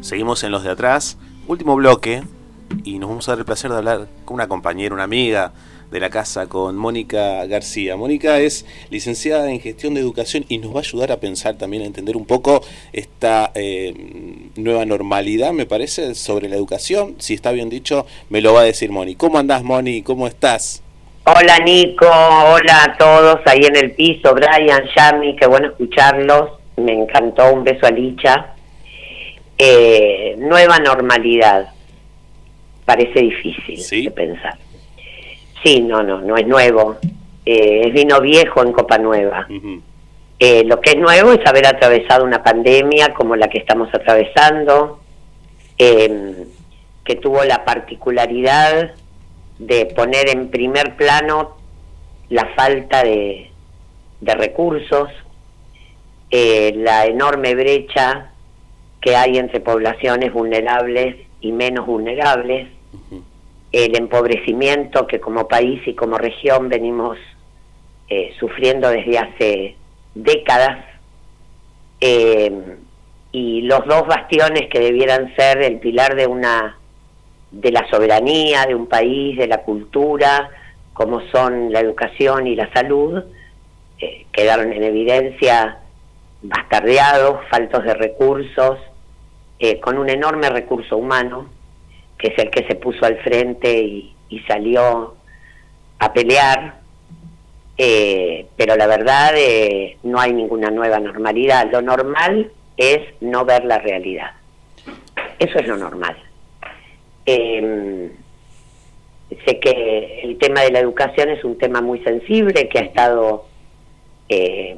Seguimos en los de atrás, último bloque, y nos vamos a dar el placer de hablar con una compañera, una amiga de la casa, con Mónica García. Mónica es licenciada en gestión de educación y nos va a ayudar a pensar también, a entender un poco esta eh, nueva normalidad, me parece, sobre la educación. Si está bien dicho, me lo va a decir Moni. ¿Cómo andás, Moni? ¿Cómo estás? Hola Nico, hola a todos ahí en el piso, Brian, Yami, qué bueno escucharlos, me encantó, un beso a Licha. Eh, nueva normalidad, parece difícil de pensar. Sí, no, no, no es nuevo, eh, es vino viejo en Copa Nueva. Eh, lo que es nuevo es haber atravesado una pandemia como la que estamos atravesando, em, que tuvo la particularidad de poner en primer plano la falta de, recursos, eh, la enorme brecha que hay entre poblaciones vulnerables y menos vulnerables, el empobrecimiento que como país y como región venimos eh, sufriendo desde hace décadas, eh, y los dos bastiones que debieran ser el pilar de una de la soberanía de un país, de la cultura, como son la educación y la salud, eh, quedaron en evidencia bastardeados, faltos de recursos, eh, con un enorme recurso humano, que es el que se puso al frente y, salió a pelear, eh, pero la verdad no hay ninguna nueva normalidad. Lo normal es no ver la realidad. Eso es lo normal. Eh, sé que el tema de la educación es un tema muy sensible, que ha estado eh,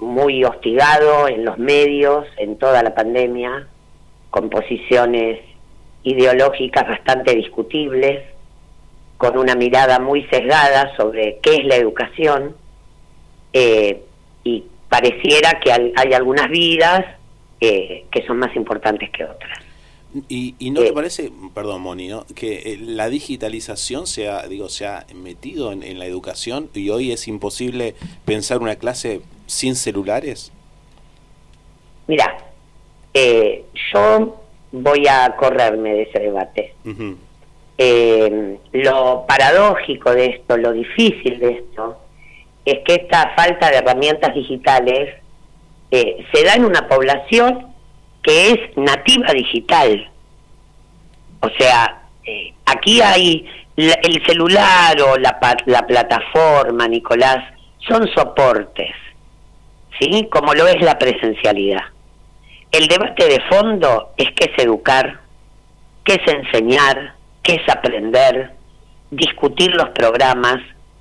muy hostigado en los medios, en toda la pandemia, con posiciones ideológicas bastante discutibles, con una mirada muy sesgada sobre qué es la educación, eh, y pareciera que hay algunas vidas eh, que son más importantes que otras. ¿Y, no te parece, perdón Moni, que eh, la digitalización se ha, digo, se ha metido en, la educación y hoy es imposible pensar una clase sin celulares? Mira, eh, yo voy a correrme de ese debate. Eh, lo paradójico de esto, lo difícil de esto, es que esta falta de herramientas digitales se da en una población que es nativa digital. O sea, eh, aquí hay el celular o la, la plataforma, Nicolás, son soportes, ¿sí? Como lo es la presencialidad. El debate de fondo es qué es educar, qué es enseñar, qué es aprender, discutir los programas,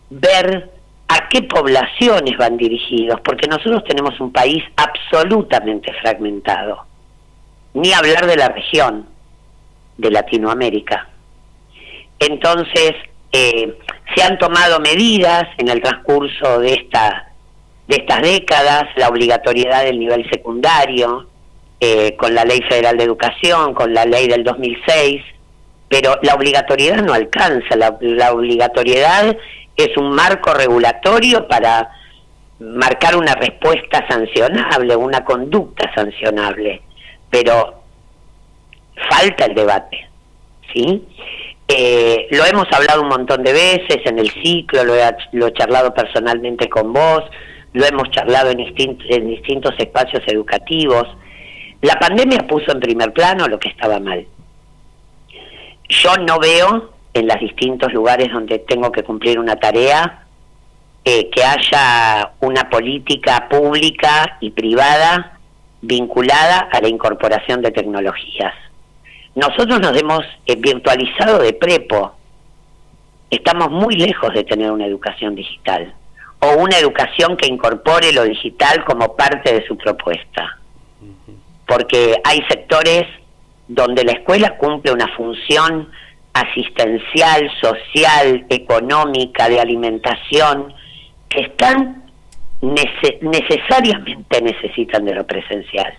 ver a qué poblaciones van dirigidos, porque nosotros tenemos un país absolutamente fragmentado ni hablar de la región de Latinoamérica. Entonces, eh, se han tomado medidas en el transcurso de, esta, de estas décadas, la obligatoriedad del nivel secundario, eh, con la Ley Federal de Educación, con la ley del 2006, pero la obligatoriedad no alcanza, la, la obligatoriedad es un marco regulatorio para marcar una respuesta sancionable, una conducta sancionable pero falta el debate, ¿sí? Eh, lo hemos hablado un montón de veces en el ciclo, lo he, lo charlado personalmente con vos, lo hemos charlado en distintos espacios educativos. La pandemia puso en primer plano lo que estaba mal. Yo no veo en los distintos lugares donde tengo que cumplir una tarea eh, que haya una política pública y privada vinculada a la incorporación de tecnologías. Nosotros nos hemos eh, virtualizado de prepo. Estamos muy lejos de tener una educación digital o una educación que incorpore lo digital como parte de su propuesta. Porque hay sectores donde la escuela cumple una función asistencial, social, económica, de alimentación, que están necesariamente necesitan de lo presencial.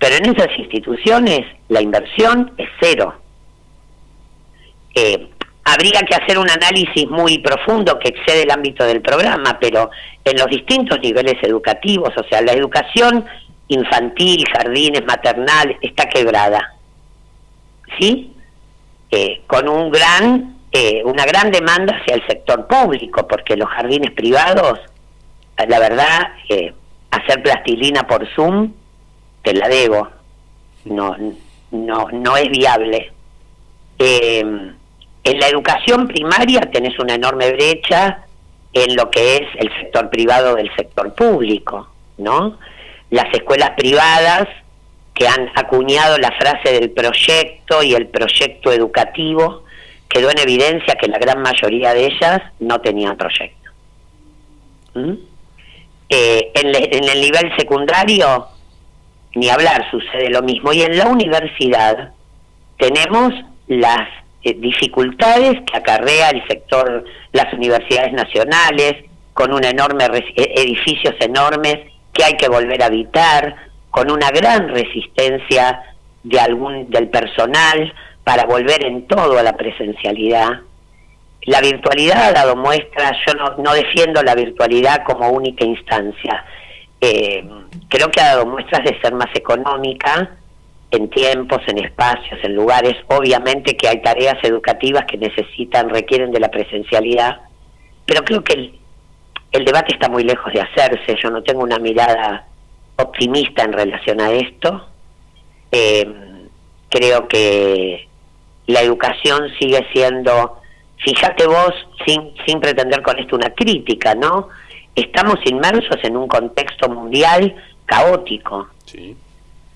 Pero en esas instituciones la inversión es cero. Eh, habría que hacer un análisis muy profundo que excede el ámbito del programa, pero en los distintos niveles educativos, o sea, la educación infantil, jardines, maternal, está quebrada. ¿Sí? Eh, con un gran, eh, una gran demanda hacia el sector público, porque los jardines privados, la verdad, eh, hacer plastilina por Zoom, te la debo. No, no, no es viable. en la educación primaria tenés una enorme brecha en lo que es el sector privado del sector público, ¿no? Las escuelas privadas que han acuñado la frase del proyecto y el proyecto educativo, quedó en evidencia que la gran mayoría de ellas no tenían proyecto. ¿Mm? Eh, en, el nivel secundario, ni hablar, sucede lo mismo. Y en la universidad tenemos las eh, dificultades que acarrea el sector, las universidades nacionales, con un enorme e, edificios enormes que hay que volver a habitar, con una gran resistencia de algún del personal para volver en todo a la presencialidad. La virtualidad ha dado muestras, yo no, defiendo la virtualidad como única instancia, eh, creo que ha dado muestras de ser más económica en tiempos, en espacios, en lugares. Obviamente que hay tareas educativas que necesitan, requieren de la presencialidad, pero creo que el, el debate está muy lejos de hacerse. Yo no tengo una mirada optimista en relación a esto. Eh, creo que la educación sigue siendo, fíjate vos, sin, sin pretender con esto una crítica, ¿no? Estamos inmersos en un contexto mundial caótico.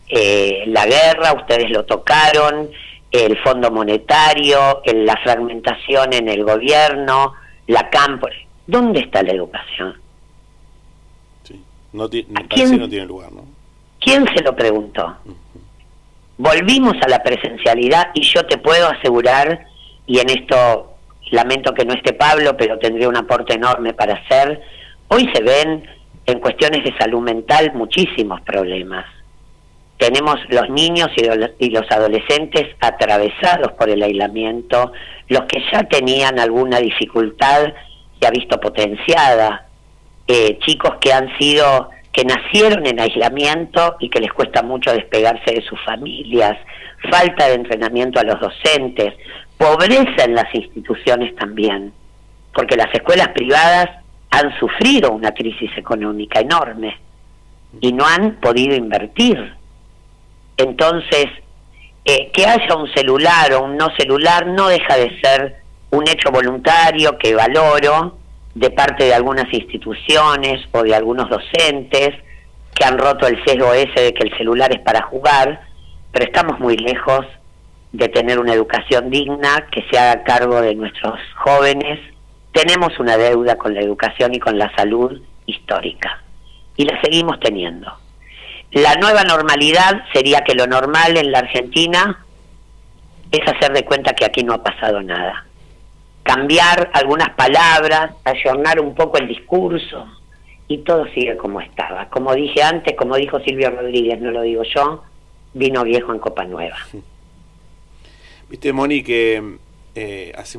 Eh, la guerra, ustedes lo tocaron, el Fondo Monetario, la fragmentación en el gobierno, la campo. ¿Dónde está la educación? No, quién, no tiene lugar, ¿no? ¿Quién se lo preguntó? Volvimos a la presencialidad y yo te puedo asegurar, y en esto lamento que no esté Pablo, pero tendría un aporte enorme para hacer, hoy se ven en cuestiones de salud mental muchísimos problemas. Tenemos los niños y los adolescentes atravesados por el aislamiento, los que ya tenían alguna dificultad se ha visto potenciada eh, chicos que han sido, que nacieron en aislamiento y que les cuesta mucho despegarse de sus familias, falta de entrenamiento a los docentes, pobreza en las instituciones también, porque las escuelas privadas han sufrido una crisis económica enorme y no han podido invertir. Entonces, eh, que haya un celular o un no celular no deja de ser un hecho voluntario que valoro, de parte de algunas instituciones o de algunos docentes que han roto el sesgo ese de que el celular es para jugar, pero estamos muy lejos de tener una educación digna que se haga cargo de nuestros jóvenes. Tenemos una deuda con la educación y con la salud histórica y la seguimos teniendo. La nueva normalidad sería que lo normal en la Argentina es hacer de cuenta que aquí no ha pasado nada cambiar algunas palabras, ayornar un poco el discurso y todo sigue como estaba. Como dije antes, como dijo Silvio Rodríguez, no lo digo yo, vino viejo en Copa Nueva. Viste, Moni, que eh, hace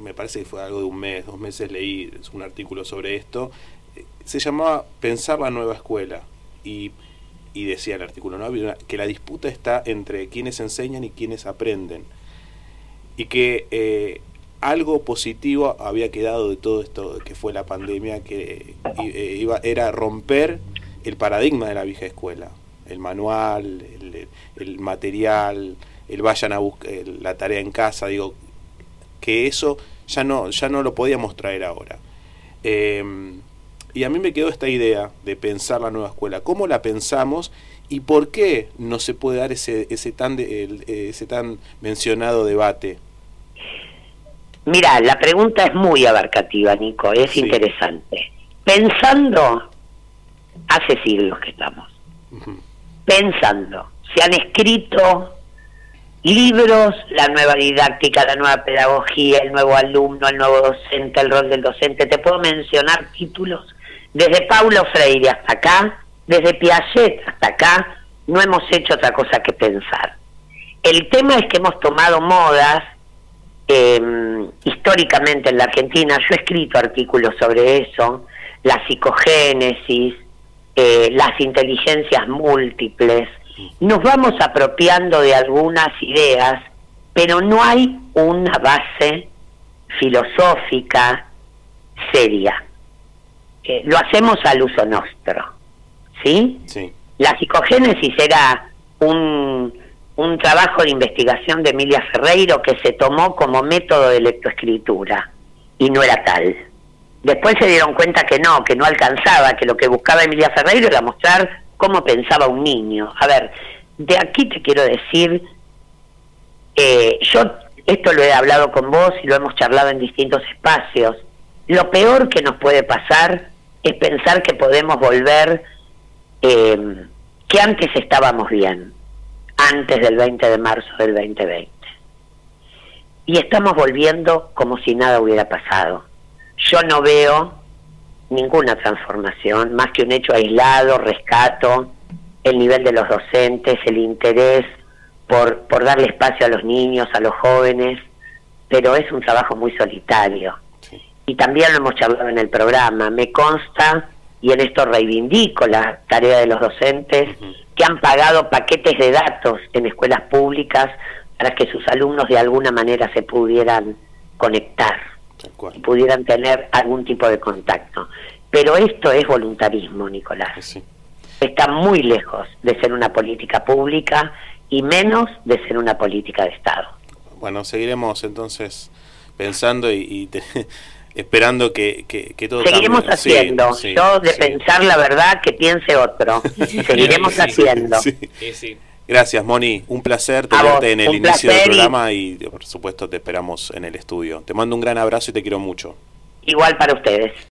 me parece que fue algo de un mes, dos meses leí un artículo sobre esto, se llamaba Pensar la nueva escuela y, y decía el artículo ¿no? que la disputa está entre quienes enseñan y quienes aprenden y que eh, algo positivo había quedado de todo esto que fue la pandemia, que eh, iba, era romper el paradigma de la vieja escuela, el manual, el, material, el vayan a buscar la tarea en casa, digo, que eso ya no, ya no lo podíamos traer ahora. Em, y a mí me quedó esta idea de pensar la nueva escuela. ¿Cómo la pensamos y por qué no se puede dar ese, ese, tan, ese tan mencionado debate? Mira, la pregunta es muy abarcativa, Nico, es interesante. Pensando, hace siglos que estamos, pensando, se han escrito libros, la nueva didáctica, la nueva pedagogía, el nuevo alumno, el nuevo docente, el rol del docente, te puedo mencionar títulos, desde Paulo Freire hasta acá, desde Piaget hasta acá, no hemos hecho otra cosa que pensar. El tema es que hemos tomado modas eh, históricamente en la Argentina, yo he escrito artículos sobre eso, la psicogénesis, eh, las inteligencias múltiples, nos vamos apropiando de algunas ideas, pero no hay una base filosófica seria. Eh, lo hacemos al uso nuestro, ¿sí? Sí. La psicogénesis era un, un trabajo de investigación de Emilia Ferreiro que se tomó como método de lectoescritura y no era tal. Después se dieron cuenta que no, que no alcanzaba, que lo que buscaba Emilia Ferreiro era mostrar cómo pensaba un niño. A ver, de aquí te quiero decir, eh, yo esto lo he hablado con vos y lo hemos charlado en distintos espacios. Lo peor que nos puede pasar es pensar que podemos volver, eh, que antes estábamos bien, antes del 20 de marzo del 2020. Y estamos volviendo como si nada hubiera pasado. Yo no veo ninguna transformación, más que un hecho aislado, rescato, el nivel de los docentes, el interés por, por darle espacio a los niños, a los jóvenes, pero es un trabajo muy solitario. Y también lo hemos charlado en el programa. Me consta, y en esto reivindico la tarea de los docentes, que han pagado paquetes de datos en escuelas públicas para que sus alumnos de alguna manera se pudieran conectar, y pudieran tener algún tipo de contacto. Pero esto es voluntarismo, Nicolás está muy lejos de ser una política pública y menos de ser una política de Estado. Bueno, seguiremos entonces pensando y, esperando que, que, todo Seguiremos haciendo. Yo de pensar la verdad que piense otro. Seguiremos haciendo. Gracias, Moni. Un placer tenerte en el inicio del programa y por supuesto te esperamos en el estudio. Te mando un gran abrazo y te quiero mucho. Igual para ustedes.